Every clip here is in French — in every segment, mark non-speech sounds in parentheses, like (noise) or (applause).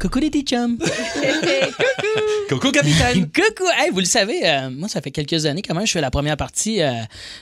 Coucou les petits chums. (laughs) Coucou, Capitaine. (laughs) Coucou. Hey, vous le savez, euh, moi, ça fait quelques années quand même, je fais la première partie euh,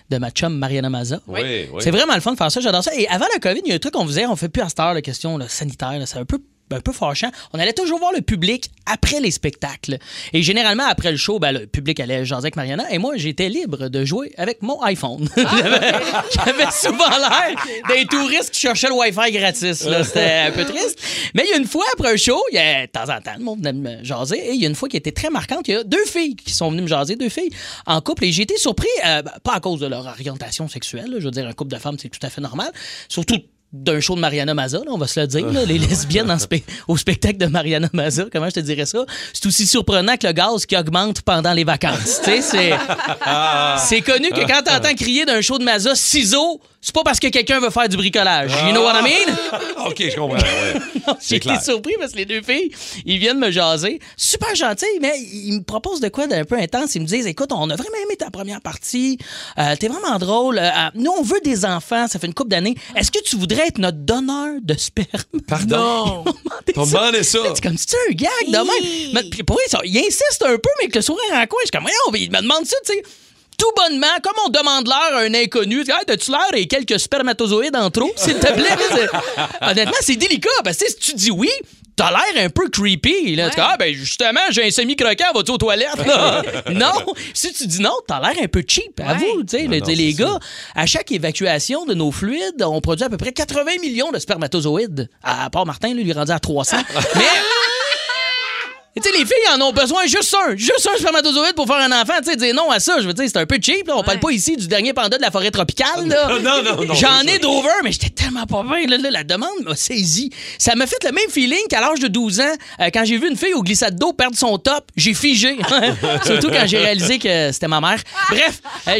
de ma chum Mariana Maza. Oui, oui. C'est vraiment le fun de faire ça, j'adore ça. Et avant la COVID, il y a un truc qu'on faisait, on fait plus à cette heure la question là, sanitaire, c'est un peu un peu fâchant. On allait toujours voir le public après les spectacles. Et généralement, après le show, ben, le public allait jaser avec Mariana. Et moi, j'étais libre de jouer avec mon iPhone. (laughs) J'avais j'avais souvent l'air des touristes qui cherchaient le Wi-Fi gratis. C'était un peu triste. Mais il y a une fois, après un show, il y a, de temps en temps, le monde venait me jaser. Et il y a une fois qui était très marquante. Il y a deux filles qui sont venues me jaser, deux filles en couple. Et j'ai été surpris, euh, ben, pas à cause de leur orientation sexuelle. là. Je veux dire, un couple de femmes, c'est tout à fait normal. Surtout d'un show de Mariana Maza, là, on va se le dire, là, les lesbiennes en spe- au spectacle de Mariana Maza, comment je te dirais ça? C'est aussi surprenant que le gaz qui augmente pendant les vacances. C'est, connu que quand t'entends crier d'un show de Maza, ciseaux, c'est pas parce que quelqu'un veut faire du bricolage. You know what I mean? OK, je comprends. ouais. (laughs) J'ai été surpris parce que les deux filles, ils viennent me jaser. Super gentils, mais ils me proposent de quoi d'un peu intense. Ils me disent Écoute, on a vraiment aimé ta première partie. Euh, T'es vraiment drôle. Euh, nous, on veut des enfants. Ça fait une couple d'années. Est-ce que tu voudrais être notre donneur de sperme Pardon? (laughs) T'as demandé ça. C'est comme si tu un gag de même. Mais, puis pour eux, ils insistent un peu, mais avec le sourire en coin. Je suis comme Voyons, ils me demandent ça, tu sais. Tout bonnement, comme on demande l'air à un inconnu, hey, as-tu l'air et quelques spermatozoïdes en trop, s'il te plaît? (laughs) C'est- Honnêtement, c'est délicat parce que si tu dis oui, t'as l'air un peu creepy. Là. Tu dis, ah, ben justement, j'ai un semi-croquant, vas-tu aux toilettes? là? (laughs) non. Si tu dis non, t'as l'air un peu cheap. À vous, tu sais, les gars, à chaque évacuation de nos fluides, on produit à peu près 80 millions de spermatozoïdes. À part Martin, lui, il est rendu à 300. (laughs) Mais. Et Tu sais, les filles en ont besoin juste un, juste un spermatozoïde pour faire un enfant. Tu sais, dire non à ça, je veux dire, c'est un peu cheap. Là. On parle pas ici du dernier panda de la forêt tropicale. Là. Non, non, non, J'en ai d'over, mais j'étais tellement pas bien. Là, là, la demande m'a saisi. Ça m'a fait le même feeling qu'à l'âge de 12 ans, euh, quand j'ai vu une fille au glissade d'eau perdre son top, j'ai figé. (laughs) Surtout quand j'ai réalisé que c'était ma mère. Bref, euh,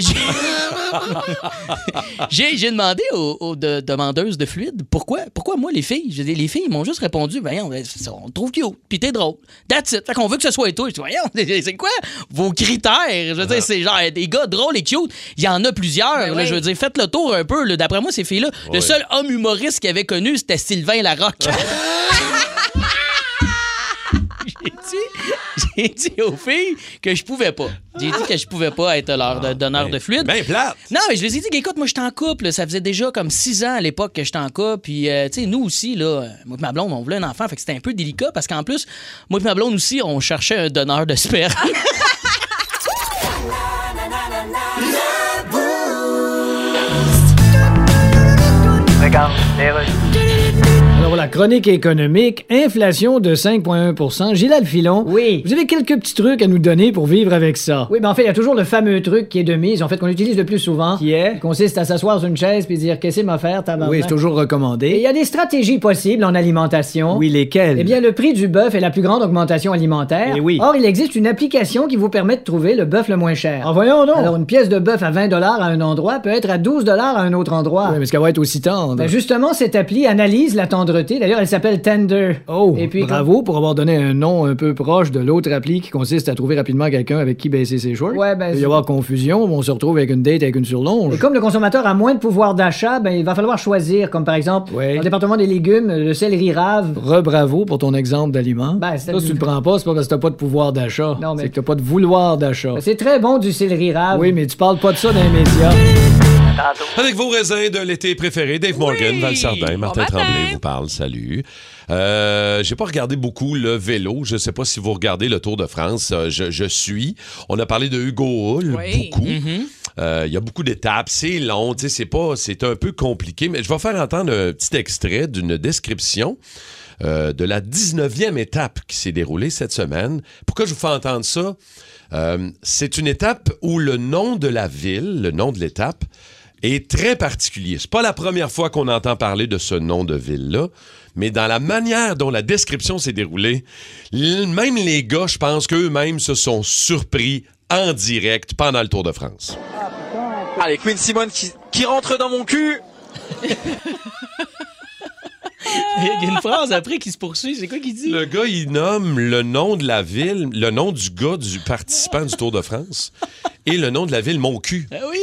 j'ai- (laughs) demandé aux, aux de- demandeuses de fluide pourquoi, pourquoi moi, les filles, dis, les filles ils m'ont juste répondu, ben, on, on te trouve cute, puis t'es drôle. That's it. Fait qu'on veut que ce soit toi. Je dis, voyons, (laughs) c'est quoi vos critères? Je veux dire, c'est genre des gars drôles et cute. Il y en a plusieurs. là, Je veux dire, faites le tour un peu. là. D'après moi, ces filles-là, le seul homme humoriste qu'ils avaient connu, c'était Sylvain Larocque. (laughs) (laughs) J'ai dit, j'ai (laughs) dit aux filles que je pouvais pas. J'ai dit que je pouvais pas être leur de- donneur de fluide. Ben plate. Non, mais je les ai dit qu'écoute, moi, j'étais en couple. Ça faisait déjà comme six ans à l'époque que j'étais en couple. Puis, euh, tu sais, nous aussi, là, moi et ma blonde, on voulait un enfant. Fait que c'était un peu délicat parce qu'en plus, moi et ma blonde aussi, on cherchait un donneur de sperme. (laughs) Alors la chronique économique, inflation de 5,1% Gilles Filon. Oui. Vous avez quelques petits trucs à nous donner pour vivre avec ça. Oui, mais en fait, il y a toujours le fameux truc qui est de mise, en fait, qu'on utilise le plus souvent. Qui est? Qui consiste à s'asseoir sur une chaise puis dire Qu'est-ce que m'a faire, tabarnak? Oui, c'est toujours Et il recommandé. y a des stratégies possibles en alimentation. Oui, lesquels? Eh bien, le prix du bœuf est la plus grande augmentation alimentaire. Eh oui. Or, il existe une application qui vous permet de trouver le bœuf le moins cher. Ah, voyons donc. Alors, une pièce de bœuf à 20 à un endroit peut être à 12 à un autre endroit. Ouais, mais est-ce qu'elle va être aussi tendre? Ben, justement, cette appli analyse la D'ailleurs, elle s'appelle Tender. Oh, Et puis, bravo pour avoir donné un nom un peu proche de l'autre appli qui consiste à trouver rapidement quelqu'un avec qui baisser ses shorts. Ouais, ben, Il peut y avoir confusion, on se retrouve avec une date avec une surlonge. Et comme le consommateur a moins de pouvoir d'achat, ben, il va falloir choisir, comme par exemple, Ouais. dans le département des légumes, le céleri rave. Re-bravo pour ton exemple d'aliment. Ben, ça, si tu le prends pas, c'est pas parce que t'as pas de pouvoir d'achat. Non, mais- C'est que t'as pas de vouloir d'achat. Ben, C'est très bon du céleri rave. Oui, mais tu parles pas de ça dans les médias. Avec vos raisins de l'été préférés, Dave Morgan, Val Sardin, Martin. Tremblay vous parle. Salut. Euh, J'ai pas regardé beaucoup le vélo. Je sais pas si vous regardez le Tour de France. Euh, Je, je suis. On a parlé de Hugo Hull Oui. beaucoup. Euh, Il y a beaucoup d'étapes. C'est long. C'est pas. C'est un peu compliqué. Mais je vais faire entendre un petit extrait d'une description. euh, de la 19e étape qui s'est déroulée cette semaine. Pourquoi je vous fais entendre ça? Euh, c'est une étape où le nom de la ville, le nom de l'étape, est très particulier. C'est pas la première fois qu'on entend parler de ce nom de ville-là, mais dans la manière dont la description s'est déroulée, même les gars, je pense qu'eux-mêmes se sont surpris en direct pendant le Tour de France. Allez, Queen Simone qui, qui rentre dans mon cul. (laughs) Il y a une phrase après qui se poursuit. C'est quoi qu'il dit? Le gars, il nomme le nom de la ville, le nom du gars, du participant du Tour de France, et le nom de la ville, mon cul. Ah oui.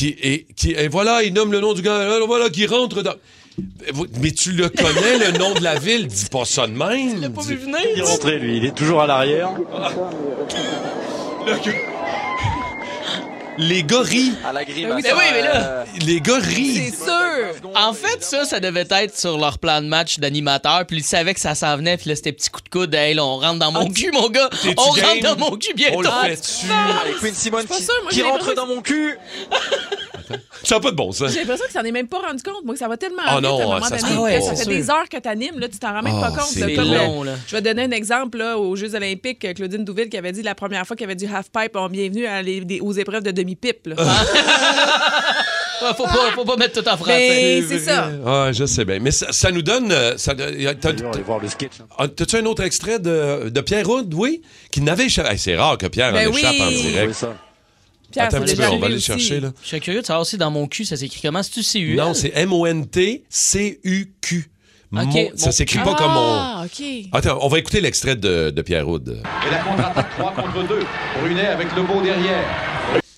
Qui, et, qui, et voilà, il nomme le nom du gars, là, voilà, qui rentre dans... Mais tu le connais, le nom de la ville, dis pas ça de même. Pas Dis- vu venir. Il est rentré, lui. Il est toujours à l'arrière. Le gars- Les gars rient. À la grille. Mais oui, mais là- Les gars rient. C'est sûr. En fait, ça, ça devait être sur leur plan de match d'animateur. Puis ils savaient que ça s'en venait. Puis là, c'était petit coup de coude. Hey, là, on rentre dans mon cul, mon gars. On game? rentre dans mon cul On bientôt. le fait-tu? Allez, Queen Simone qui, sûr, moi, qui rentre dans mon cul? (laughs) Ça n'a pas de bon sens. J'ai l'impression que ça n'est même pas rendu compte, moi, que ça va tellement Ah vite non, à un moment ça donné. pas. ça fait sûr. des heures que t'animes, là, tu t'en rends même Ah, pas compte. c'est long, euh, là. Je vais donner un exemple là, aux Jeux olympiques. euh, Claudine Douville qui avait dit la première fois qu'il y avait du half-pipe, on bienvenue à les- des- aux épreuves de demi-pipe. là. (laughs) Ouais, faut, pas, faut pas mettre tout en français. C'est ça. Ah, je sais bien. Mais ça, ça nous donne. euh, Ça, t'as- On va aller voir le sketch. hein. ah, T'as-tu un autre extrait de, de Pierre Houd, oui? Qui n'avait échappé. Hey, c'est rare que Pierre Ben en échappe oui. en Oui, direct. ça. Pierre, Attends un petit peu, on va aller aussi. chercher, là. Je serais curieux de savoir si dans mon cul, ça s'écrit comment? C'est-tu CUL? Non, c'est M-O-N-T-C-U-Q. Mon- mon- Ça s'écrit pas comme on. Ah, OK. Attends, on va écouter l'extrait de, de Pierre Houd. Et la contre-attaque 3 contre 2. Brunet avec le beau derrière.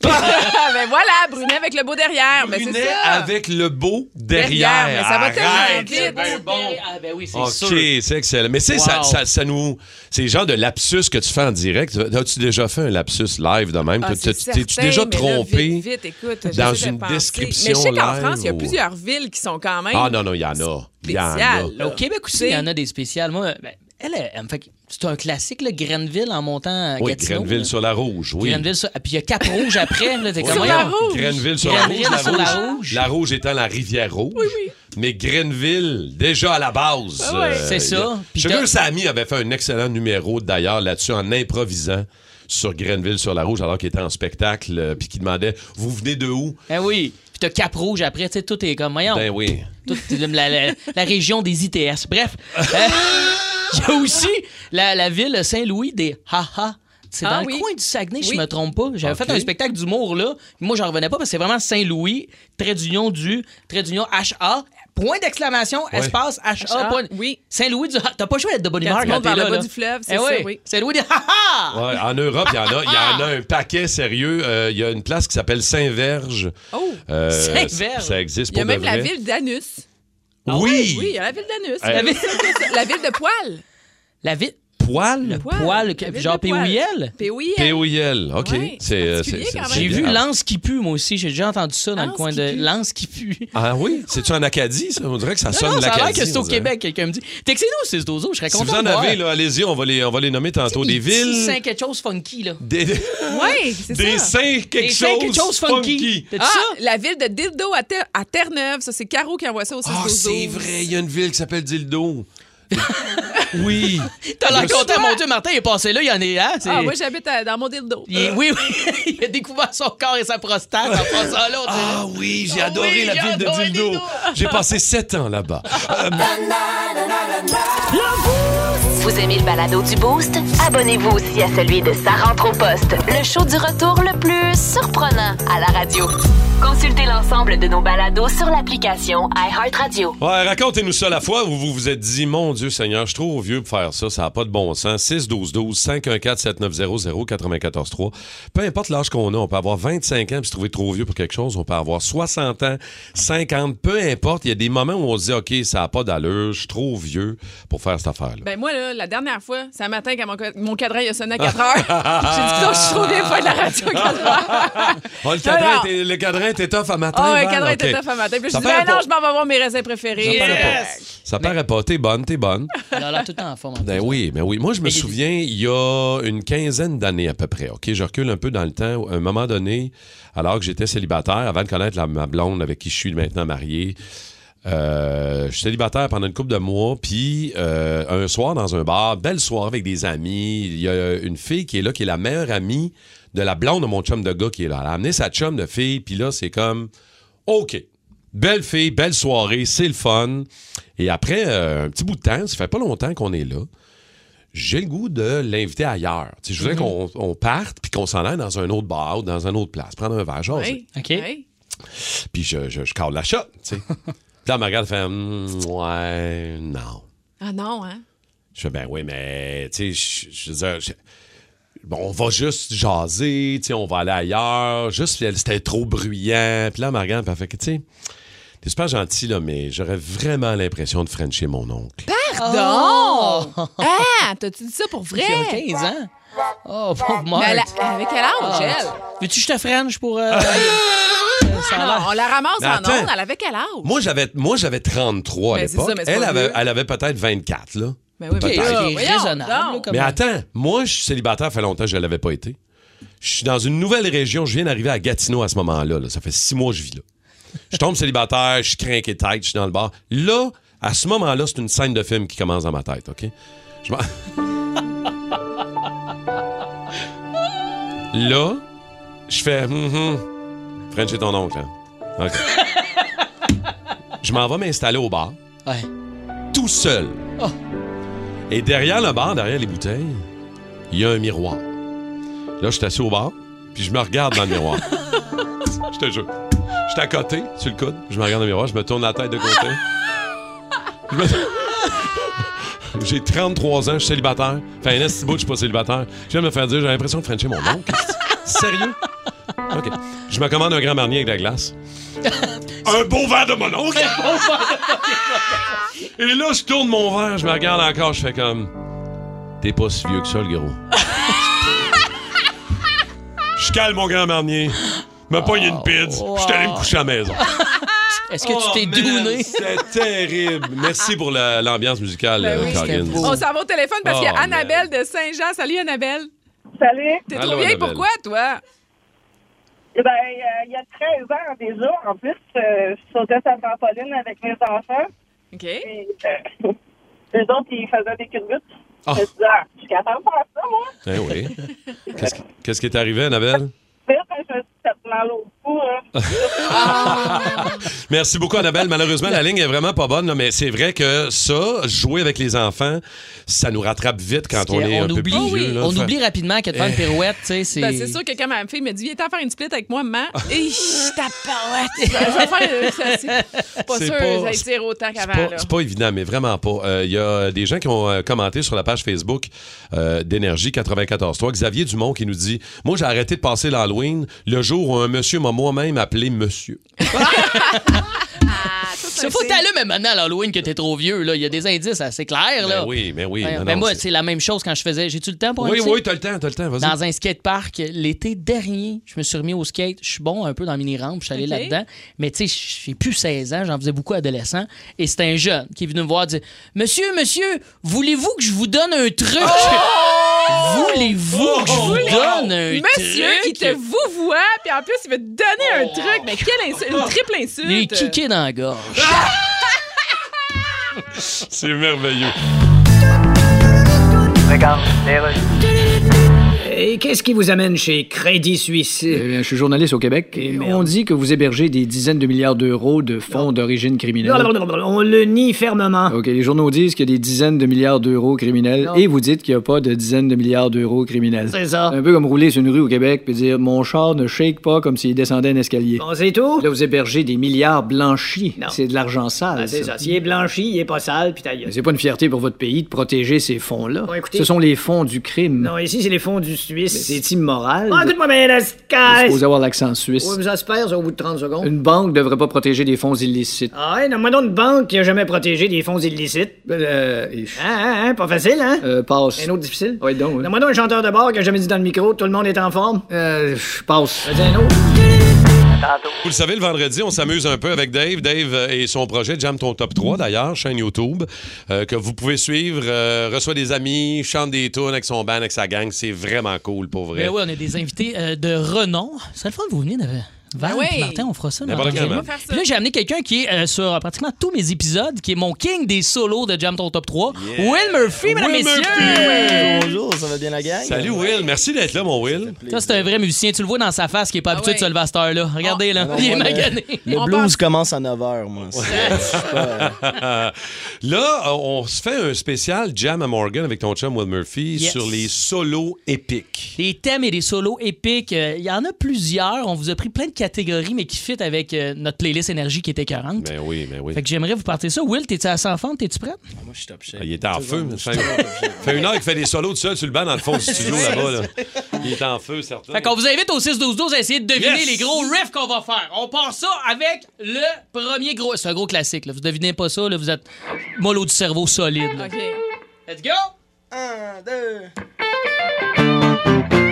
Ah, (laughs) (laughs) ben voilà, Brunet avec le beau derrière. Ben, c'est Brunet ça. avec le beau derrière. Derrière, mais ça va tellement vite. Ben bon. Ah, ben oui, c'est OK, sûr. c'est excellent. Mais c'est ça, Wow. ça, ça nous. C'est le genre de lapsus que tu fais en direct. As-tu déjà fait un lapsus live de même? Ah, T'es-tu déjà mais là, trompé? vite, vite, écoute, dans de une penser. description Mais je sais qu'en live France, il y a ou- plusieurs villes qui sont quand même Ah non, non, il y en a. Il y en a. spéciales. Au Québec aussi, il y en a des spéciales. Moi, ben, elle, elle, elle me fait. C'est un classique, là, Grenville en montant à Oui, Gatineau. Grenville sur la rouge, oui. Grenville sur- Puis il y a Cap Rouge après. Là, t'es (laughs) comme, Sur la rouge. Grenville sur Grenville la rouge. sur la, la rouge. La rouge étant la rivière rouge. Oui, oui. Mais Grenville, déjà à la base. Ah ouais. C'est ça. il y a- Puis Sugar t'as- Sammy avait fait un excellent numéro d'ailleurs là-dessus en improvisant sur Grenville sur la rouge alors qu'il était en spectacle euh, puis qu'il demandait Vous venez de où? Ben oui. Puis t'as Cap Rouge après, tu sais, tout est comme, voyons. Ben oui. Tout est comme la, la- la région des ITS. Bref. (laughs) euh, (laughs) Il y a aussi la, la ville Saint-Louis des Ha-Ha. C'est Ah dans oui. le coin du Saguenay, si Oui. je me trompe pas. J'avais fait un spectacle d'humour là. Moi, j'en revenais pas parce que c'est vraiment Saint-Louis, trait d'union du, trait d'union H-A, point d'exclamation, Ouais. espace H-A, H.A., point. oui. Saint-Louis du. T'as pas joué à être de bonne humeur tu quand t'es là. le bas là. du fleuve, c'est Eh ça, ouais. oui. Saint-Louis des Ha-Ha! Ouais, en Europe, il y en a, il y en a un paquet sérieux. Euh, Il y a une place qui s'appelle Saint-Verge. Oh! Euh, Saint-Verge. Ça existe Il y a pour même la ville d'Anus. Oui! Oui, la ville d'Anus. Euh, La, ville... la ville de Poil. La ville. Poil? Poil. Poil, que- genre Poil. POIL? POIL. OK. Ouais, c'est c'est euh, particulier c'est- quand c'est même. J'ai vu. Lance qui pue, moi aussi. J'ai déjà entendu ça dans le coin qui de pue. Lance qui pue. (laughs) Ah oui? C'est-tu en Acadie, ça? On dirait que ça Non, sonne non, ça a l'air l'Acadie. que c'est on au dirait. Québec, quelqu'un me dit. Textez-nous ces dozos, je serais Si content vous en de voir. avez, là, allez-y, on va les, on va les nommer tantôt. Des villes. C'est quelque chose funky, là. Des, Oui, c'est des ça. saints quelque Des quelque chose funky. T'as-tu Ah, ça? la ville de Dildo à, Ter- à Terre-Neuve. Ça, c'est Caro qui envoie ça au 6 Ah, c'est vrai, il y a une ville qui s'appelle Dildo. Oui. (laughs) T'as l'air content, mon Dieu, Martin est passé là, il y en est là. c'est- Ah, moi, j'habite dans mon Dildo. Il Oui, oui, (laughs) il a découvert son corps et sa prostate en passant là. Ah oui, j'ai adoré oui, la j'ai ville de. Dildo. J'ai passé sept ans là-bas. (laughs) Euh, Vous aimez le balado du Boost? Abonnez-vous aussi à celui de Sa rentre au poste, le show du retour le plus surprenant à la radio. Consultez l'ensemble de nos balados sur l'application iHeartRadio. Ouais, racontez-nous ça la fois où vous vous êtes dit, mon Dieu Seigneur, je suis trop vieux pour faire ça, ça n'a pas de bon sens. 6 12 12 514 7900 94 3. Peu importe l'âge qu'on a, on peut avoir 25 ans et se trouver trop vieux pour quelque chose, on peut avoir 60 ans, 50, peu importe. Il y a des moments où on se dit, OK, ça n'a pas d'allure, je suis trop vieux pour faire cette affaire-là. Ben moi, là, la dernière fois, c'est un matin quand mon, mon cadran il a sonné à 4 heures. (laughs) J'ai dit ça, je suis trop bien pour faire de la radio à 4 heures. Ah, (laughs) le, cadran non. était, le cadran était tough à matin. Ah, ouais, cadran était tough à matin. Puis je paraît ben non, pas. je m'en vais voir mes raisins préférés. Ça paraît pas. Yes. Ça paraît pas. T'es bonne, t'es bonne. Il a l'air tout le temps en forme. en Ben oui, ben oui. Moi, je me Mais souviens, il y a une quinzaine d'années à peu près. OK, je recule un peu dans le temps. À un moment donné, alors que j'étais célibataire, avant de connaître la, ma blonde avec qui je suis maintenant marié, euh, je suis célibataire pendant une couple de mois. Puis euh, un soir dans un bar, belle soirée avec des amis. Il y a une fille qui est là, qui est la meilleure amie de la blonde de mon chum de gars qui est là. Elle a amené sa chum de fille. Puis là, c'est comme OK. Belle fille, belle soirée, c'est le fun. Et après euh, un petit bout de temps, ça fait pas longtemps qu'on est là. J'ai le goût de l'inviter ailleurs. Je voudrais qu'on on parte puis qu'on s'en aille dans un autre bar ou dans une autre place, prendre un verre. Oui. OK. Oui. Puis je, je, je cale la shot, tu sais. (laughs) Puis là, elle me regarde, elle fait Hum, Ouais, non. Ah non, hein? Je fais Ben oui, mais tu sais, je, je veux dire, je- bon, on va juste jaser, tu sais, on va aller ailleurs. Juste, elle- c'était trop bruyant. Puis là, puis elle fait que, tu sais, t'es super gentil, là, mais j'aurais vraiment l'impression de frencher mon oncle. Pardon! Ah, t'as-tu dit ça pour vrai? A 15 ans. Oh, pauvre Marthe. Mais elle a- avec quel âge, Ah. elle? Veux-tu que je te French pour. euh, (laughs) euh, Non, on la ramasse Mais en attends. ondes. Elle avait quel âge? Moi, j'avais, moi, j'avais 33 à Ben, l'époque. Elle avait, elle avait peut-être 24, là. Oui, mais voyons raisonnable. là, comme- attends, moi, je suis célibataire, ça fait longtemps que je ne l'avais pas été. Je suis dans une nouvelle région. Je viens d'arriver à Gatineau à ce moment-là. là. Ça fait six mois que je vis là. Je tombe célibataire, je suis craqué tête, je suis dans le bar. Là, à ce moment-là, c'est une scène de film qui commence dans ma tête, OK? Je m'en- (laughs) là, je fais... hum, hum. French est ton oncle, hein? OK. je m'en vais m'installer au bar Ouais. tout seul. Oh. Et derrière le bar, derrière les bouteilles, il y a un miroir. Là, je suis assis au bar, puis je me regarde dans le miroir. (laughs) je te jure. Je suis à côté, sur le coude, je me regarde dans le miroir, je me tourne la tête de côté. Me- (laughs) J'ai 33 ans, je suis célibataire. Enfin, un esti bout, je suis pas célibataire. Je viens de me faire dire, j'ai l'impression de frencher mon oncle. (laughs) Sérieux? OK. Je me commande un grand marnier avec de la glace. Un beau verre de mon oncle! Et là, je tourne mon verre, je me regarde encore, je fais comme. T'es pas si vieux que ça, le gros. Je cale mon grand marnier. Me pogne une pizza. Je suis allé me coucher à la maison. Est-ce que Oh, tu t'es man, douné? C'est terrible. Merci pour la- l'ambiance musicale, Ben euh, oui, beau. On s'en va au téléphone parce Oh, qu'il y a man. Annabelle de Saint-Jean. Salut, Annabelle. Salut. T'es trop vieille, Annabelle. pourquoi, toi? Eh ben, euh, il y a 13 ans déjà, en plus, euh, je sautais sa trampoline avec mes enfants. OK. Puis, euh, (laughs) eux autres, ils faisaient des culbutes. Ah. Je me disais, ah, je suis capable de faire ça, moi. Eh oui. (laughs) Qu'est-ce qui- Qu'est-ce qui est arrivé, Annabelle? Là, je me suis fait mal au hein. (laughs) Merci beaucoup, Annabelle. Malheureusement, la ligne est vraiment pas bonne, là, mais c'est vrai que ça, jouer avec les enfants, ça nous rattrape vite quand on est un peu oublie, plus vieux. là. on Fait- oublie rapidement que de faire une Eh. pirouette, tu sais, c'est. Ben, c'est sûr que quand ma fille me dit, viens t'en faire une split avec moi, maman. Et je tabarouette. Je vais faire, euh, ça, c'est (laughs) pas C'est sûr pas- que ça tire autant C'est qu'avant, pas, là. c'est pas évident, mais vraiment pas. Euh, Il y a des gens qui ont euh, commenté sur la page Facebook euh, d'Énergie 94.3. Xavier Dumont qui nous dit Moi, j'ai arrêté de passer l'Halloween le jour où un monsieur m'a moi-même appelé monsieur. (laughs) Ah, Il un faut t'allumer maintenant à l'Halloween que t'es trop vieux. Là. Il y a des indices assez clairs. Là. Ben oui, mais oui. Ouais, non, ben non, moi, c'est- la même chose quand je faisais. J'ai-tu le temps pour un Oui, petit? oui, t'as le temps, t'as le temps, vas-y. Dans un skatepark, l'été dernier, je me suis remis au skate. Je suis bon un peu dans mini-rampe, je suis allé là-dedans. Mais tu sais, j'ai plus 16 ans, j'en faisais beaucoup adolescent. Et c'était un jeune qui est venu me voir dire Monsieur, monsieur, voulez-vous que je vous donne un truc? Voulez-vous que je vous donne un Oh! Monsieur, truc? il te vous voit, puis en plus, il veut te donner un truc. Mais quelle insulte, une triple insulte. Les kickés dans la gorge. C'est merveilleux. Et qu'est-ce qui vous amène chez Crédit Suisse? Eh bien, je suis journaliste au Québec et on dit que vous hébergez des dizaines de milliards d'euros de fonds d'origine criminelle. On le nie fermement. OK, les journaux disent qu'il y a des dizaines de milliards d'euros criminels Non. et vous dites qu'il n'y a pas de dizaines de milliards d'euros criminels. C'est ça. Un peu comme rouler sur une rue au Québec puis dire mon char ne shake pas comme s'il descendait un escalier. Bon, c'est tout? Là, vous hébergez des milliards blanchis. Non. C'est de l'argent sale. Ah, c'est ça. ça. S'il est blanchi, il est pas sale, puis ta gueule. Mais c'est pas une fierté pour votre pays de protéger ces fonds-là. Bon, écoutez- Ce sont les fonds du crime. Non, ici, c'est les fonds du Suisse. c'est immoral. Ah, écoute-moi bien, la Vous sky. supposez avoir l'accent suisse. Oui, mais ça, au bout de 30 secondes. Une banque devrait pas protéger des fonds illicites. Ah ouais, donne-moi donc une banque qui a jamais protégé des fonds illicites. Euh, Hein, hein, hein, pas facile, hein? euh, passe. Un autre difficile? Oui, donc. oui. Donne-moi donc un chanteur de bar qui a jamais dit dans le micro, tout le monde est en forme. Euh, passe. Vas-y, un autre. Vous le savez, le vendredi, on s'amuse un peu avec Dave. Dave euh, et son projet Jam ton top 3, d'ailleurs, chaîne YouTube, euh, que vous pouvez suivre. euh, reçoit des amis, chante des tunes avec son band, avec sa gang. C'est vraiment cool, pour vrai. Ben oui, on a des invités euh, de renom. C'est le fun que vous veniez de Val Ben oui. Martin, on fera ça. N'importe. Puis là, j'ai amené quelqu'un qui est euh, sur euh, pratiquement tous mes épisodes, qui est mon king des solos de Jam Ton Top 3. Will Murphy, mesdames, Will messieurs! Murphy! Bonjour, ça va bien la gang? Salut Will, merci d'être là, mon Will. Ça, c'est un vrai musicien. Tu le vois dans sa face qui est pas habitué ouais. de se lever à cette heure-là. Regardez, là. Non, Il est moi, le- magané. Le On blues commence à 9h, moi. C'est- pas- (laughs) Là, on se fait un spécial Jam à Morgan avec ton chum Will Murphy Yes. sur les solos épiques. Des thèmes et des solos épiques. euh, Il y en a plusieurs. On vous a pris plein de catégorie, mais qui fit avec euh, notre playlist énergie qui était 40. Ben oui, ben oui. Fait que j'aimerais vous partir ça. Will, t'es-tu à 100 fentes? T'es-tu prêt? Ah, moi, je suis top shape. Ah, il est en feu. Ça (laughs) fait une heure qu'il fait des solos tout seul sur le banc dans le fond du studio (laughs) là-bas. Là. Il est en feu, certain. Fait qu'on vous invite au 6-12-12 à essayer de deviner les gros riffs qu'on va faire. On part ça avec le premier gros. C'est un gros classique. Là. Vous devinez pas ça, là, vous êtes mollo du cerveau solide. OK. Let's go! 1, 2.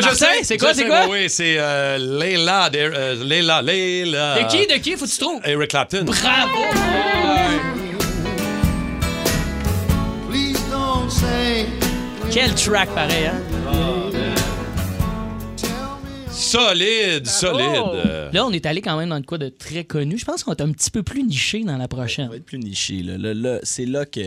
Je sais. C'est quoi, c'est quoi? Oui, c'est euh, euh De qui, de qui? Faut que tu trouves. Eric Clapton. Bravo! Quel track pareil, hein? Solide, solide. Là, on est allé quand même dans le quoi de très connu. Je pense qu'on est un petit peu plus niché dans la prochaine. On va être plus niché. Là, c'est là que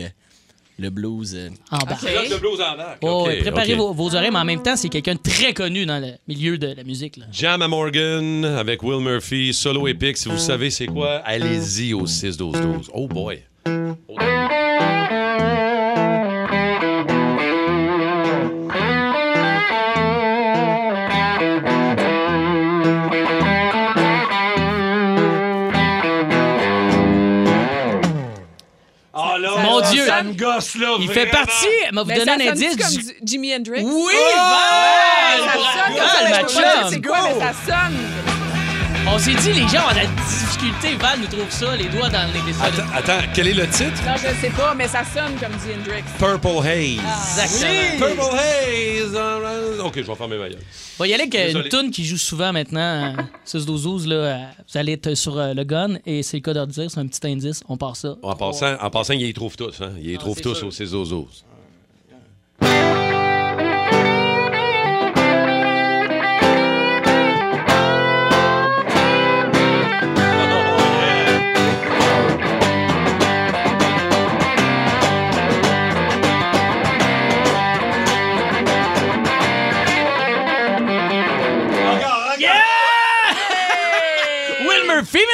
le blues. euh, En bas. Que le blues en arc. Oh, OK, ouais, préparez OK. Vos, vos oreilles, mais en même temps, c'est quelqu'un de très connu dans le milieu de la musique. Là. Jam à Morgan avec Will Murphy, solo épique. Si vous savez c'est quoi, allez-y au 6-12-12. Oh boy. Il fait partie, elle m'a vous Ben, donné ça un sonne-tu indice. comme du- du Jimi Hendrix? Oui, Ouais, Val! ça sonne comme Val, ça, mais ma je peux pas dire chum. c'est quoi, mais ça sonne. On s'est dit, les gens ont de la Val nous trouve. Attends, quel est le titre? Non, je ne sais pas, mais ça sonne comme dit Hendrix. Purple Haze. Purple Haze. OK, je vais faire mes il y a euh, une tune qui joue souvent maintenant, euh, 6-12-12, là, euh, vous allez être sur le gun, et c'est le cas de dire, c'est un petit indice, on part ça. En passant, en passant ils y trouvent tous. Hein. Ils y ah, trouvent tous sûr. au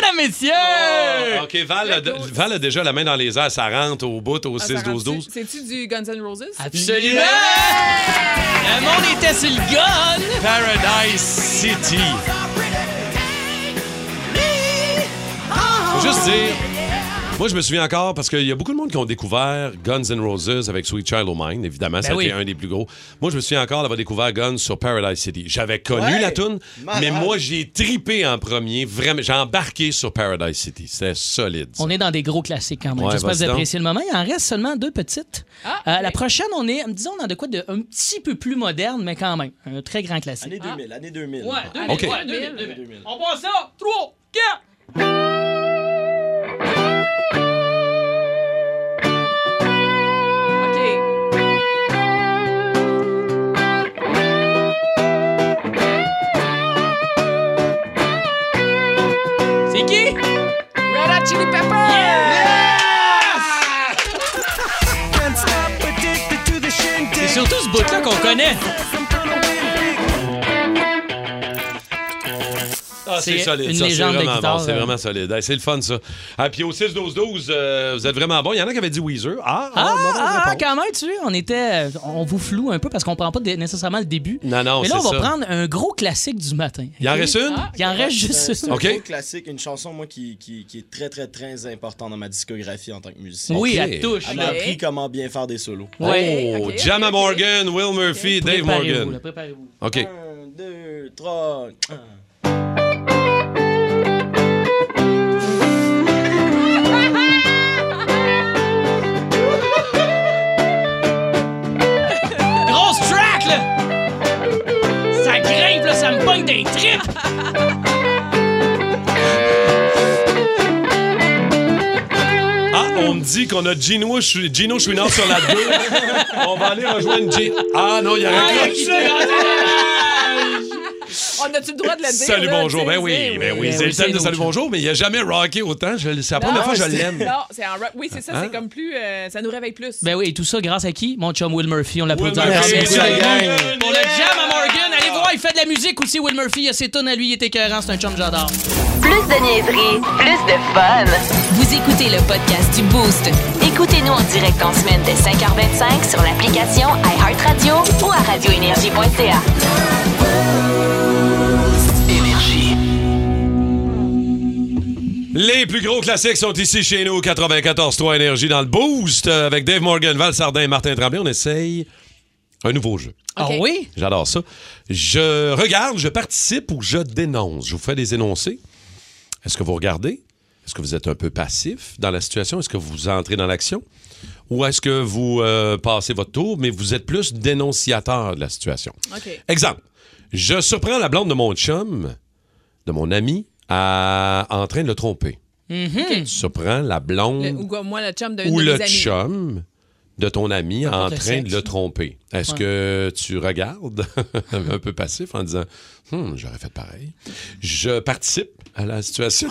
mesdames, messieurs! Ah, OK, Val a, Val a déjà la main dans les airs. Ça rentre au bout au Ah, ça 6-12-12. rentre-tu- C'est-tu du Guns N' Roses? Absolument! Le monde était sur le gun! Paradise City. Faut juste dire, moi je me souviens encore parce qu'il y a beaucoup de monde qui ont découvert Guns N' Roses avec Sweet Child O' Mine, évidemment, ça a oui. été un des plus gros. Moi je me souviens encore d'avoir découvert Guns sur Paradise City. J'avais connu Ouais. la tune, mais moi j'ai tripé en premier, vraiment, j'ai embarqué sur Paradise City. C'était solide. ça. On est dans des gros classiques quand même. Ouais, J'espère que vous appréciez le moment. Il en reste seulement deux petites. Ah, Euh. La prochaine, on est, disons, dans de quoi de un petit peu plus moderne, mais quand même. Un très grand classique. Année 2000, année 2000. Ouais, 2000, Ok. ouais, 2000, 2000. On passe ça! 3, 4! Solide, une ça. C'est légende de vraiment guitare, bon. C'est euh. vraiment solide. Hey, c'est le fun, ça. Ah, puis au 6-12-12, euh, vous êtes vraiment bon. Il y en a qui avaient dit Weezer. Ah, ah, Ah, mauvaise ah, réponse. quand même, tu sais, on était. euh, On vous floue un peu parce qu'on prend pas dé- nécessairement le début. Non, non, Mais là, c'est on va ça. prendre un gros classique du matin. Il en reste une? Ah, Il en reste juste C'est une. un OK. gros classique, une chanson, moi, qui, qui, qui est très, très, très importante dans ma discographie en tant que musicien. Oui, OK. elle touche. Elle m'a appris comment bien faire des solos. Ouais. Oh, ok, Jam ok, à ok. Morgan, Will Murphy, Dave Préparez-vous, Morgan. là, préparez-vous. OK. Un, deux, trois. un. Dit qu'on a Gino, Gino Chouinard sur la 2. On va aller rejoindre Gino. Ah non, il y a Ah, rien. qui On a-tu le droit de le dire? Salut, là, bonjour. Ben oui, c'est- ben oui, c'est oui, le thème de Salut, bonjour, mais il n'y a jamais rocké autant. Je- C'est la première fois que je l'aime. (laughs) Non, c'est en rock. Oui, c'est ça, Hein? c'est comme plus. euh, ça nous réveille plus. Ben oui, et tout ça grâce à qui? Mon chum Will Murphy. On l'applaudit encore. Murphy, Merci, la gang. Pour le jam à Morgan, allez voir, il fait de la musique aussi, Will Murphy. Il a ses tonnes à lui, il est écœurant, c'est un chum que j'adore. Plus de niaiserie, plus de fun. Vous écoutez le podcast du Boost. Écoutez-nous en direct en semaine dès 5h25 sur l'application iHeartRadio ou à radioénergie.ca. Les plus gros classiques sont ici chez nous, 94.3 Énergie dans le Boost, euh, avec Dave Morgan, Val Sardin et Martin Tremblay. On essaye un nouveau jeu. Ah oui? J'adore ça. Je regarde, je participe ou je dénonce. Je vous fais des énoncés. Est-ce que vous regardez? Est-ce que vous êtes un peu passif dans la situation? Est-ce que vous entrez dans l'action? Ou est-ce que vous euh, passez votre tour, mais vous êtes plus dénonciateur de la situation? Exemple. Je surprends la blonde de mon chum, de mon ami, à- en train de le tromper. Tu surprends la blonde Le- ou moi, le chum ou de le mes amis. chum de ton ami en train de le tromper. Est-ce Ouais. que tu regardes (laughs) un peu passif en disant Hum, j'aurais fait pareil. Je participe à la situation.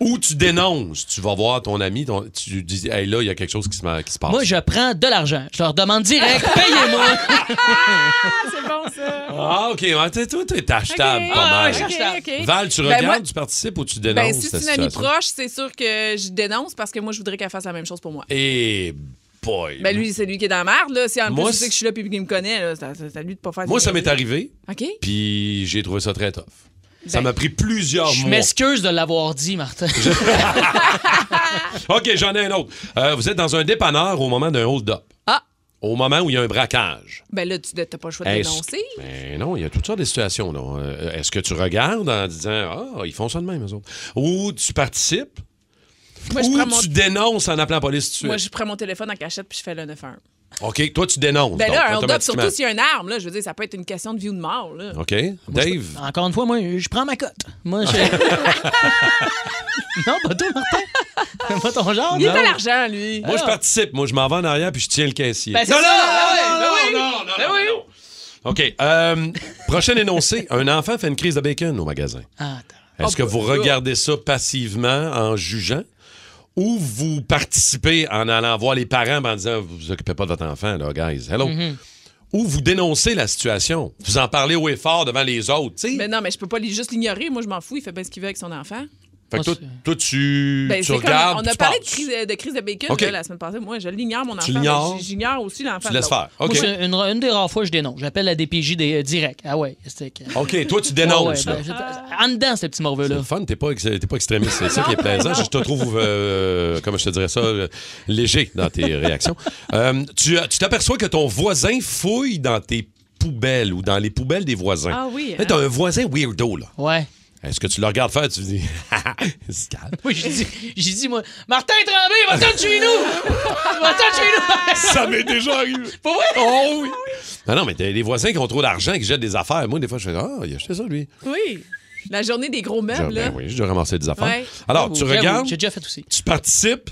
Ou tu dénonces, tu vas voir ton ami, ton- tu dis Hey là, il y a quelque chose qui se, qui se passe. Moi, je prends de l'argent. Je leur demande direct, payez-moi. (laughs) Ah, c'est bon, ça. Ah, OK. T'es- toi, t'es achetable pas Ah, mal. OK. Val, tu Ben, regardes, moi- tu participes ou tu dénonces Ben, si c'est une amie proche, c'est sûr que je dénonce parce que moi, je voudrais qu'elle fasse la même chose pour moi. Et boy. Ben, lui, c'est lui qui est dans la merde, là. Si en Moi, plus, je sais que je suis là puis qu'il me connaît, là, c'est à lui de pas faire Moi, ça m'est arrivé, OK? puis j'ai trouvé ça très tough. Ça Ben, m'a pris plusieurs Je mois. m'excuse de l'avoir dit, Martin. (laughs) OK, j'en ai un autre. Euh, vous êtes dans un dépanneur au moment d'un hold-up. Ah! Au moment où il y a un braquage. Ben là, tu n'as pas le choix de dénoncer. Ben non, il y a toutes sortes de situations. Euh, Est-ce que tu regardes en disant Ah, ils font ça de même, eux autres? Ou tu participes? Moi, je ou mon- tu dénonces en appelant la police tout de suite? Moi, je prends mon téléphone en cachette puis je fais le 911. OK, toi, tu dénonces. Ben donc, là, un hold-up, surtout s'il y a une arme, là, je veux dire, ça peut être une question de vie ou de mort, là. OK. Dave? Encore une fois, moi, je prends ma cote. Moi, je... (laughs) (laughs) non, pas toi, Martin. (laughs) pas ton genre. Il est non. à l'argent, lui. Moi, je participe. Moi, je m'en vais en arrière puis je tiens le caissier. Ben, c'est non, ça, non, ben non, ben oui. non, non, non, Ben non, oui. non. OK. euh, prochain énoncé. Un enfant fait une crise de bacon au magasin. Ah, attends. Est-ce que Oh, vous bah, là. regardez ça passivement en jugeant? Ou vous participez en allant voir les parents en disant vous vous occupez pas de votre enfant, là, guys? Hello? Mm-hmm. Ou vous dénoncez la situation. Vous en parlez haut et fort devant les autres, tu sais? Ben non, mais je peux pas juste l'ignorer. Moi, je m'en fous. Il fait bien ce qu'il veut avec son enfant. Fait que toi, toi, tu, Ben, tu c'est comme- regardes. on a parlé de passes. crise, de crise de bacon là, la semaine passée. Moi, je l'ignore, mon enfant. l'ignores? mais J'ignore aussi l'enfant. Tu de laisses faire. Moi, c'est une, une des rares fois que je dénonce. J'appelle la DPJ des, euh, direct. Ah ouais, que- OK, toi, tu Ah ouais, dénonces. ben, En dedans, ce petit C'est morveux-là. le fun, t'es pas, extrémiste, c'est ça qui est plaisant. Je te trouve, euh, comment je te dirais ça, euh, léger dans tes réactions. Euh, tu t'aperçois que ton voisin fouille dans tes poubelles ou dans les poubelles des voisins. Ah oui, Là, T'as un voisin weirdo, là. Ouais. Est-ce que tu le regardes faire, tu te dis, (laughs) c'est calme. Oui, j'ai dit, j'ai dit, moi, Martin Tremblay, va-t'en de chez nous! Va-t'en chez nous! Ça m'est déjà arrivé. Vrai? Oh oui. Non, non, mais t'as des voisins qui ont trop d'argent, qui jettent des affaires. Moi, des fois, je fais, ah, il a acheté ça, lui. Oui. La journée des gros meubles, là. ben oui, j'ai déjà ramassé des affaires. Ouais. Alors, tu J'avoue, regardes, J'ai déjà fait aussi. tu participes,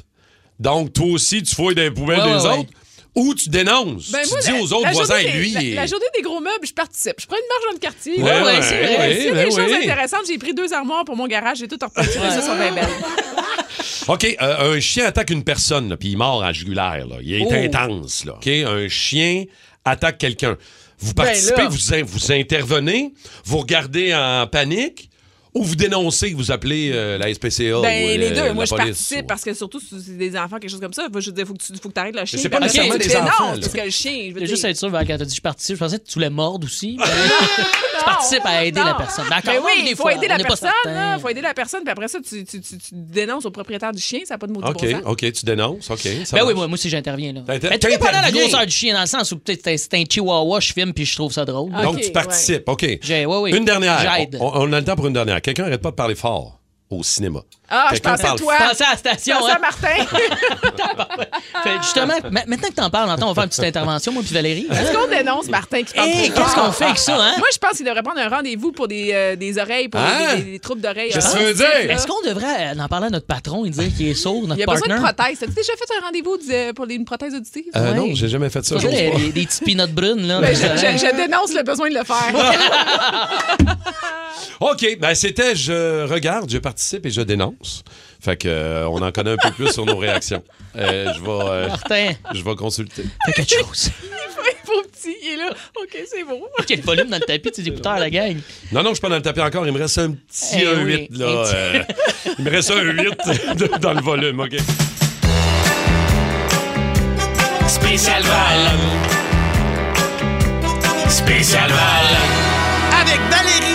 donc toi aussi, tu fouilles dans les poubelles Ouais, des ouais, autres, ou tu dénonces. Ben, tu moi, dis la- aux autres voisins, lui, la, journée des gros meubles, je participe. Je prends une marche dans le quartier. Ouais, là. ouais, c'est ouais, vrai. A ben des choses oui. intéressantes, j'ai pris deux armoires pour mon garage, j'ai tout repeinturé, ça sont bien belles. (laughs) OK, euh, un chien attaque une personne, là, puis il mord à la jugulaire. Là. Il est Oh. intense. Là. OK, un chien attaque quelqu'un. Vous Ben participez, vous, vous intervenez, vous regardez en panique, ou vous dénoncez, vous appelez euh, la SPCA ou Ben, les euh, deux. la Moi, je police, participe ou- parce que surtout, si c'est des enfants, quelque chose comme ça. Je veux dire, faut que tu faut que arrêtes le chien. c'est pas après, nécessairement tu des dénonces, enfants, là. Parce que le chien, je veux dire. juste être sûr, quand t'as dit je participe, je pensais que tu voulais mordre aussi. (laughs) mais je participe à aider non. la personne. Ben, Ben encore, oui, il faut aider on la n'est pas personne. certain. Il faut aider la personne. Puis après ça, tu, tu, tu, tu dénonces au propriétaire du chien. Ça n'a pas de maudit OK, bon sens. OK, tu dénonces. OK, ça Ben oui, moi, moi aussi, j'interviens. là. Ben, dépendant de la grosseur du chien, dans le sens où peut-être c'est un- chihuahua, je filme puis je trouve ça drôle. Donc, OK, tu participes. OK. Une dernière. J'aide. On, on a le temps pour une dernière. Quelqu'un n'arrête pas de parler fort au cinéma. Ah, je pensais à toi. Pensez à la station, Je pensais hein? à Martin. (laughs) Fait, justement, ma- maintenant que t'en parles, on va faire une petite intervention, moi puis Valérie. hein? Est-ce qu'on dénonce Martin qui parle Hey, trop qu'est-ce qu'on fait avec ça, hein? Moi, je pense qu'il devrait prendre un rendez-vous pour des, euh, des oreilles, pour Hein? des, des- des troubles d'oreilles. Qu'est-ce Ah, que tu veux dire? Est-ce qu'on devrait euh, en parler à notre patron et dire qu'il est sourd, notre Il y a partner? besoin de prothèse. As-tu déjà fait un rendez-vous de- pour une prothèse auditive? Euh, Ouais. Non, j'ai jamais fait ça. Les- des petits peanuts brunes, là. Ben, je, je- je dénonce le besoin de le faire. (laughs) OK, ben c'était je regarde, je participe et je dénonce. Fait que euh, on en connaît un peu plus sur nos réactions. Euh, je vais euh, Martin, je vais consulter. fais quelque (laughs) chose. Pauvre petit, il est là. OK, c'est bon. Quel volume dans le tapis de tes écouteurs, la gang. Non non, je suis pas dans le tapis encore, il me reste un petit Eh 1 oui, 8 là. un petit- euh, (laughs) il me reste un 8 (laughs) de- dans le volume, OK. Spécial Val. Spécial Val. Avec Valérie.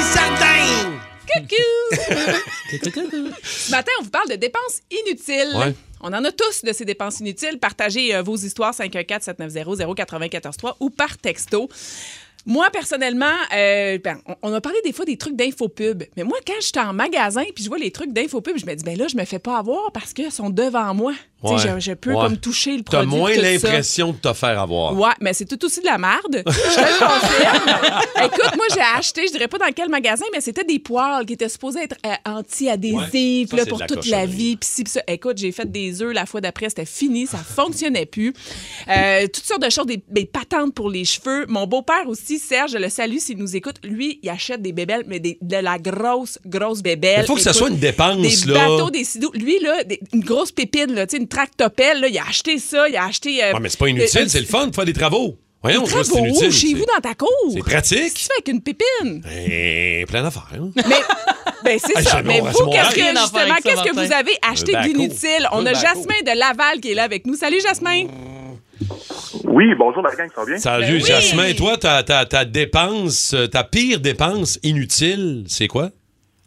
Coucou! Ce matin, on vous parle de dépenses inutiles. Ouais. On en a tous de ces dépenses inutiles. Partagez euh, vos histoires 514-790-0943 ou par texto. Moi, personnellement, euh, ben, on, on a parlé des fois des trucs d'infopub. Mais moi, quand j'étais en magasin puis je vois les trucs d'infopub, je me dis, ben là, je me fais pas avoir parce qu'ils sont devant moi. Ouais. Je, je peux Ouais. comme toucher le T'as produit. moins tout ça. l'impression de te faire avoir. Ouais, mais c'est tout aussi de la merde. (laughs) Je te le confirme. Écoute, moi, j'ai acheté, je dirais pas dans quel magasin, mais c'était des poils qui étaient supposés être euh, anti-adhésifs Ouais, pour la toute la vie. Puis ça. Écoute, j'ai fait des œufs la fois d'après, c'était fini, ça fonctionnait plus. Euh, toutes sortes de choses, des, des patentes pour les cheveux. Mon beau-père aussi, Serge, je le salue s'il nous écoute. Lui, il achète des bébelles, mais des- de la grosse, grosse bébelle. Il faut que ça soit une dépense, Des là. bateaux, des sidos. Lui, là, des- une grosse pépine, là, tu sais, une tractopelle, là, il a acheté ça, il a acheté. euh, Ouais, mais c'est pas inutile, euh, c'est le fun de faire des travaux. Voyons, des je travaux inutile. chez vous dans ta cour. C'est pratique. Qu'est-ce que tu fais avec une pépine? Ben, plein d'affaires. hein. Mais, ben c'est ça. Mais bon, vous, qu'est-ce que, justement, qu'est-ce que vous avez acheté d'inutile? On a. Jasmin de Laval qui est là avec nous. Salut, Jasmin. Oui, bonjour la gang, ça va bien? Salut, Ben oui. Jasmin. Toi, ta, ta, ta dépense, euh, ta pire dépense inutile, c'est quoi?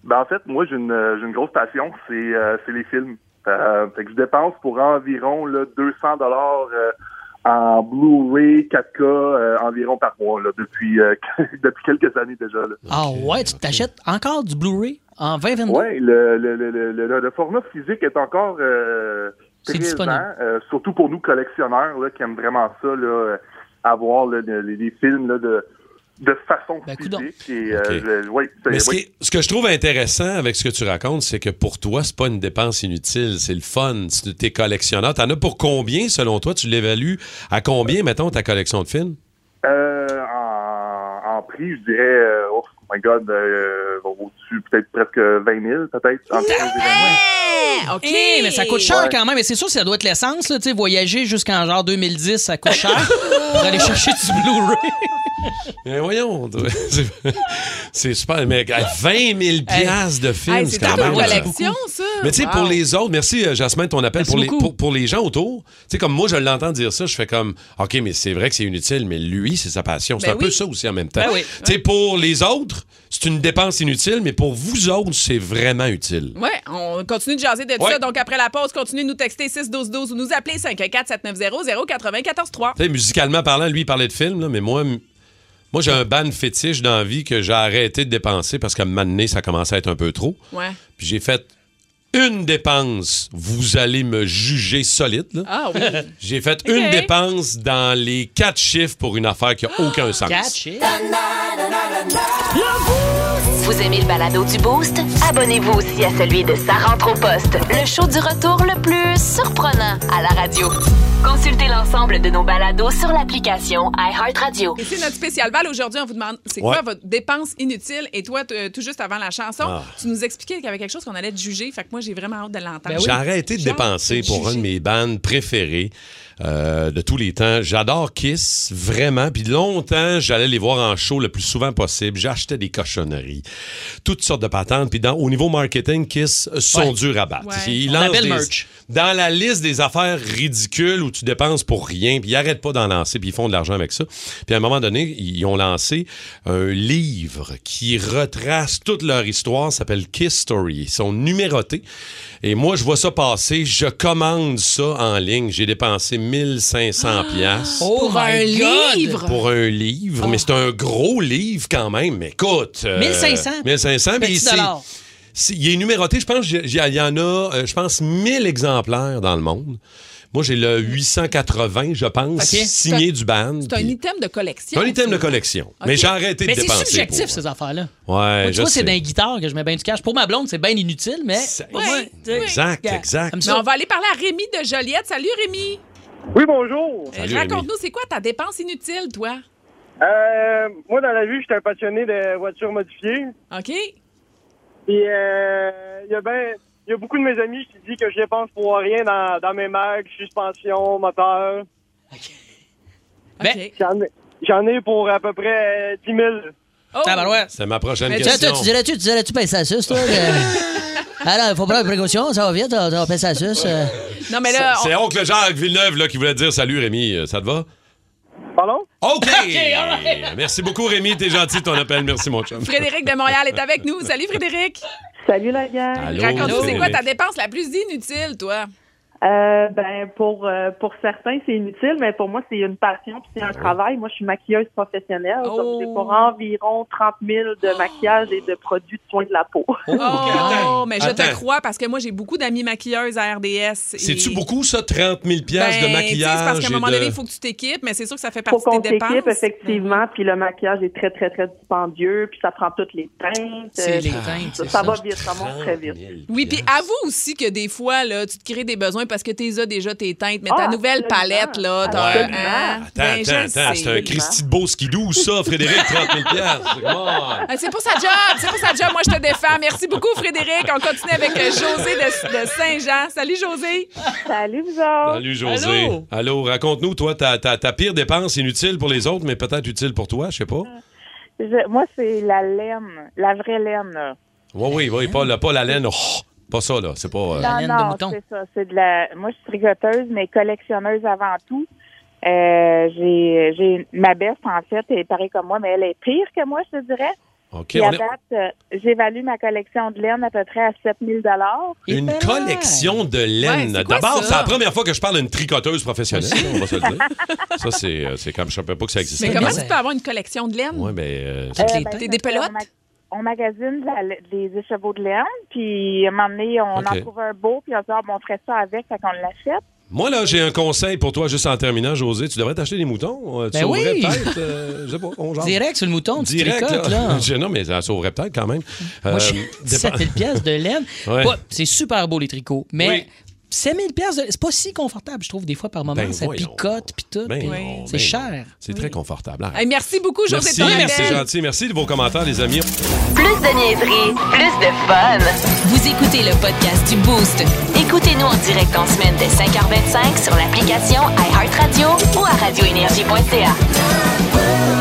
Ben, en fait, moi, j'ai une, euh, une grosse passion, c'est euh, c'est les films. Euh, fait que je dépense pour environ là, 200 dollars en Blu-ray 4K euh, environ par mois là, depuis, euh, (laughs) depuis quelques années déjà. Là. Ah ouais, tu t'achètes encore du Blu-ray en 2022? Ouais, le, le, le, le, format physique est encore euh, présent, disponible. euh, surtout pour nous collectionneurs là, qui aiment vraiment ça, là, euh, avoir là, les, les films là, de, de façon Ben, coudonc. physique. Et, euh, c'est- Mais ce, oui. qui ce que je trouve intéressant avec ce que tu racontes, c'est que pour toi, c'est pas une dépense inutile, c'est le fun. Tu es collectionneur. T'en as pour combien, selon toi? Tu l'évalues à combien, mettons, ta collection de films? Euh, en, en prix, je dirais, euh, oh my god, euh, au-dessus, peut-être presque 20 000, peut-être. entre 15 et 20 000. Eh, OK. Eh, mais ça coûte cher Ouais. quand même. Mais c'est sûr, ça doit être l'essence. là, tu sais, Voyager jusqu'en genre 2010, ça coûte cher. (laughs) pour aller chercher du Blu-ray. (laughs) Mais voyons, c'est- c'est super. Mais à 20 000 piastres de films, Hey, c'est c'est quand même... collection, ça. Mais tu sais, Wow. pour les autres, merci euh, Jasmin de ton appel. Pour les, pour, pour les gens autour, tu sais, comme moi, je l'entends dire ça, je fais comme, OK, mais c'est vrai que c'est inutile, mais lui, c'est sa passion. C'est Ben un peu oui. ça aussi en même temps. Ben oui. Tu sais, pour les autres, c'est une dépense inutile, mais pour vous autres, c'est vraiment utile. Ouais, on continue de jaser de Ouais. ça. Donc, après la pause, continuez de nous texter 61212 ou nous appeler 514-790-0943. Tu sais, musicalement parlant, lui, il parlait de films, là, mais moi, moi j'ai un ban fétiche dans la vie que j'ai arrêté de dépenser parce qu'à un moment donné, ça commençait à être un peu trop. Ouais. Puis j'ai fait une dépense. Vous allez me juger solide, là. Ah oui. (laughs) J'ai fait Ok. une dépense dans les quatre chiffres pour une affaire qui n'a aucun sens. Catch it. Vous aimez le balado du Boost? Abonnez-vous aussi à celui de Sa rentre au poste, le show du retour le plus surprenant à la radio. Consultez l'ensemble de nos balados sur l'application iHeartRadio. Et c'est notre spécial Val. Aujourd'hui, on vous demande c'est Ouais. quoi votre dépense inutile? Et toi, t- tout juste avant la chanson, Ah. tu nous expliquais qu'il y avait quelque chose qu'on allait te juger. Fait que moi, j'ai vraiment hâte de l'entendre. J'ai arrêté de dépenser pour un de mes bandes préférées euh, de tous les temps. J'adore Kiss, vraiment. Puis longtemps, j'allais les voir en show le plus souvent possible. J'achetais des cochonneries, toutes sortes de patentes. Puis dans, au niveau marketing, Kiss sont Ouais. durs à battre. Ouais. Ils La lancent des- merch. Dans la liste des affaires ridicules où tu dépenses pour rien, puis ils n'arrêtent pas d'en lancer, puis ils font de l'argent avec ça. Puis à un moment donné, ils ont lancé un livre qui retrace toute leur histoire, s'appelle Kiss Story. Ils sont numérotés. Et moi, je vois ça passer, je commande ça en ligne. J'ai dépensé 1500 pièces Oh Pour un livre. pour un livre, mais c'est un gros livre quand même. Mais écoute, euh, 1500. 1500, mais c'est- c'est- il est numéroté. Je pense qu'il y, a- il y en a, euh, je pense, 1000 exemplaires dans le monde. Moi, j'ai le 880, je pense, signé C'est du band. C'est un item de collection. C'est un item de collection. Mais j'ai arrêté Mais de c'est dépenser. subjectif, pour- ces affaires-là. Ouais, Moi, tu je vois, c'est les guitares que je mets bien du cash. Pour ma blonde, c'est bien inutile, mais. Exact, exact. Mais on va aller parler à Rémi de Joliette. Salut Rémi. Oui, bonjour. Euh, Raconte-nous, c'est quoi ta dépense inutile, toi? Euh, moi, dans la vie, j'étais un passionné de voitures modifiées. OK. Puis, euh, il y a ben, il y a beaucoup de mes amis qui disent que je dépense pour rien dans, dans mes mags, suspension, moteur. Ben- J'en ai- J'en ai pour à peu près euh, 10 000. Oh! C'est ma prochaine Mais question. tu dirais-tu, tu dirais-tu payer ça sus, toi? (laughs) Alors, il faut prendre précaution, ça va vite, on va payer ça sus. euh. Non, mais là, C'est oncle Jacques Villeneuve là, qui voulait dire salut Rémi. Euh, Ça te va? Pardon? OK! (laughs) Right. Merci beaucoup Rémi, t'es gentil ton appel. Merci mon chum. Frédéric de Montréal est avec nous. Salut Frédéric. Salut la gang. Allô, Raconte-nous, c'est quoi Frédéric. ta dépense la plus inutile, toi? Euh, ben pour euh, pour certains c'est inutile, mais pour moi c'est une passion puis c'est un travail. Moi je suis maquilleuse professionnelle, donc j'ai pour environ 30 000 de maquillage et de produits de soins de la peau. Oh, mais je te Attends. crois parce que moi, j'ai beaucoup d'amis maquilleuses à RDS. C'est-tu et- beaucoup ça, 30 000 piastres de Ben, sais, maquillage? C'est parce qu'à un moment de- donné, il faut que tu t'équipes, mais c'est sûr que ça fait Faut partie qu'on de tes dépenses. s'équipe effectivement, puis le maquillage est très très très dispendieux, puis ça prend toutes les teintes. C'est euh, les ça- teintes, ça, ça ça. va vite, ça monte très vite. Oui, puis avoue aussi que des fois, là, tu te crées des besoins parce que tu as déjà tes teintes, mais ta Ah, nouvelle absolument. palette, là, t'as Absolument. hein? Attends, Ben, attends, attends. C'est un Christy de beau skidou, ça, Frédéric, 30 000 piastres. Come on. Ah, C'est pour sa job, c'est pour sa job. Moi, je te défends. Merci beaucoup, Frédéric. On continue avec euh, José de, de Saint-Jean. Salut, José. Salut, vous autres. Salut José. Allô? Allô, raconte-nous, toi, ta, ta, ta pire dépense inutile pour les autres, mais peut-être utile pour toi, je sais pas. Je- moi c'est la laine, la vraie laine. là. Oui, oui, oui, pas, la- pas la laine. oh, pas ça, là. C'est pas. euh, non, non, c'est ça. C'est de la. Moi, je suis tricoteuse, mais collectionneuse avant tout. Euh, j'ai, j'ai ma beste en fait est pareille comme moi, mais elle est pire que moi, je te dirais. OK, est- euh, j'évalue ma collection de laine à peu près à 7000 dollars. Une collection de laine. Ouais, D'abord, c'est la première fois que je parle d'une tricoteuse professionnelle, on va se le dire. (laughs) Ça, c'est c'est comme je savais pas que ça existait. Mais comment tu peux avoir une collection de laine? Ouais, ben, euh, Euh, c'est- ben, T'es des pelotes? On magasine la- les écheveaux de laine, puis à un moment donné, on en trouve un beau, puis on se dit, ah, bon, on ferait ça avec, fait qu'on l'achète. Moi, là, j'ai un conseil pour toi, juste en terminant, José. Tu devrais t'acheter des moutons. Euh, Tu Ben sauverais oui. peut-être. euh, je sais pas, on. Direct sur le mouton, tu Direct, tricotes, là. là. (laughs) Non, mais ça sauverait peut-être quand même. Moi, Euh, je dépend- 17 000 pièces de laine. (laughs) Ouais. C'est super beau, les tricots. Mais Oui. 7 000 pièces, de- c'est pas si confortable, je trouve, des fois, par moment. Ben ça voyons. picote, puis tout. Ben c'est ben cher. C'est très confortable. Hey, merci beaucoup, José. Merci, c'est gentil. Merci de vos commentaires, les amis. Plus de niaiserie, plus de fun. Vous écoutez le podcast du Boost. Écoutez-nous en direct en semaine dès 5h25 sur l'application iHeartRadio ou à radioénergie.ca.